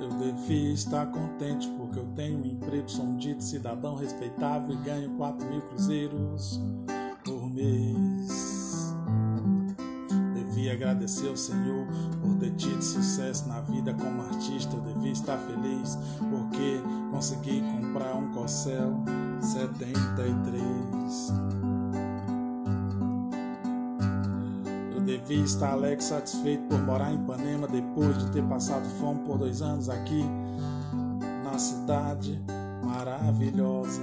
Eu devia estar contente porque eu tenho um emprego, sou um dito cidadão respeitável e ganho 4 mil cruzeiros por mês. Devia agradecer ao Senhor por ter tido sucesso na vida como artista. Eu devia estar feliz porque consegui comprar um Corcel 73. Devia estar alegre satisfeito por morar em Ipanema depois de ter passado fome por dois anos aqui na cidade maravilhosa.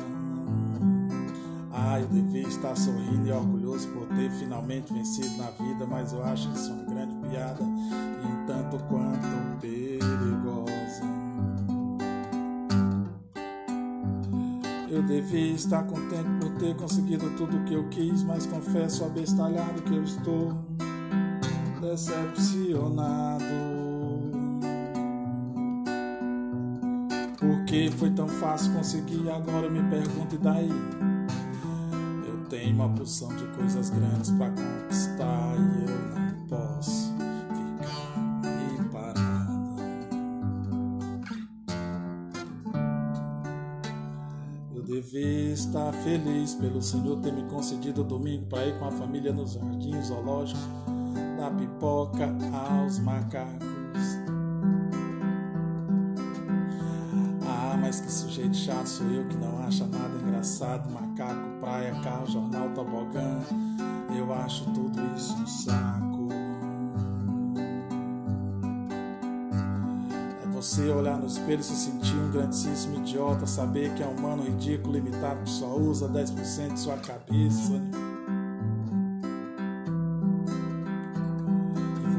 Ah, eu devia estar sorrindo e orgulhoso por ter finalmente vencido na vida, mas eu acho isso uma grande piada e um tanto quanto perigosa. Eu devia estar contente por ter conseguido tudo o que eu quis, mas confesso abestalhado que eu estou decepcionado. Porque foi tão fácil conseguir, agora me pergunto e daí? Eu tenho uma porção de coisas grandes para conquistar e eu não posso ficar parado. Eu devia estar feliz pelo Senhor ter me concedido domingo para ir com a família nos jardins zoológicos, da pipoca aos macacos. Ah, mas que sujeito chato sou eu que não acha nada engraçado. Macaco, praia, carro, jornal, tobogã. Eu acho tudo isso um saco. É você olhar no espelho e se sentir um grandíssimo idiota. Saber que é um humano ridículo, limitado, que só usa 10% de sua cabeça.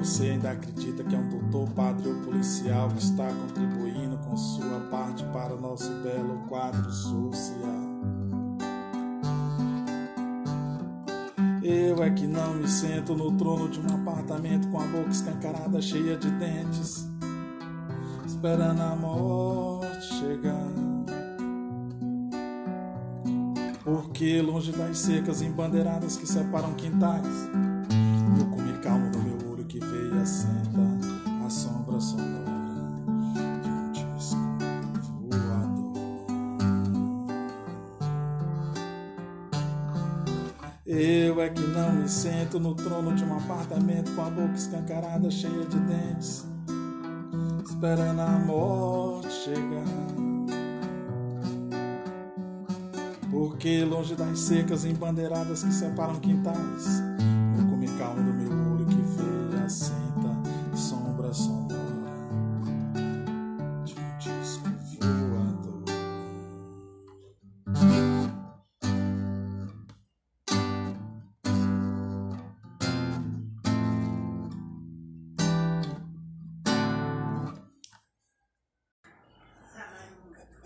Você ainda acredita que é um doutor, padre ou policial que está contribuindo com sua parte para o nosso belo quadro social. Eu é que não me sento no trono de um apartamento com a boca escancarada, cheia de dentes, esperando a morte chegar. Porque longe das secas embandeiradas que separam quintais, Eu é que não me sento no trono de um apartamento com a boca escancarada, cheia de dentes, esperando a morte chegar. Porque longe das secas embandeiradas que separam quintais, eu comi calmo do meu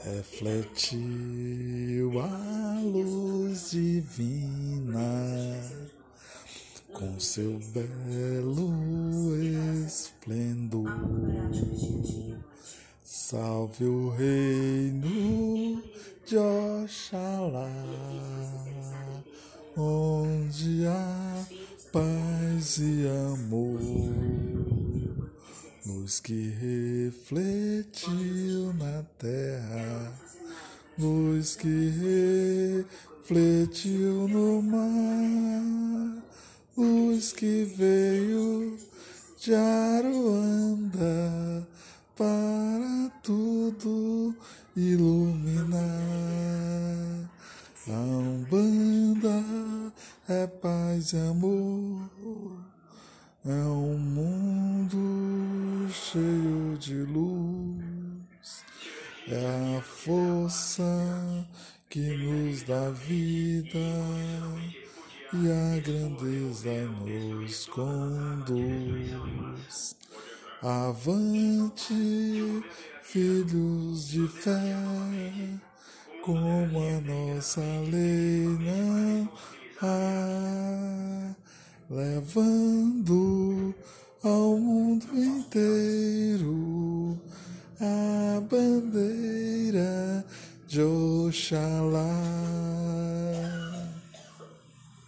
Refletiu a luz divina com seu belo esplendor. Salve o reino de Oxalá, onde há paz e amor. Luz que refletiu na terra, luz que refletiu no mar, luz que veio de Aruanda para tudo iluminar. A Umbanda é paz e amor. É um é a força que nos dá vida e a grandeza nos conduz. Avante, filhos de fé, como a nossa lei não há, levando ao mundo inteiro a bandeira de Oxalá.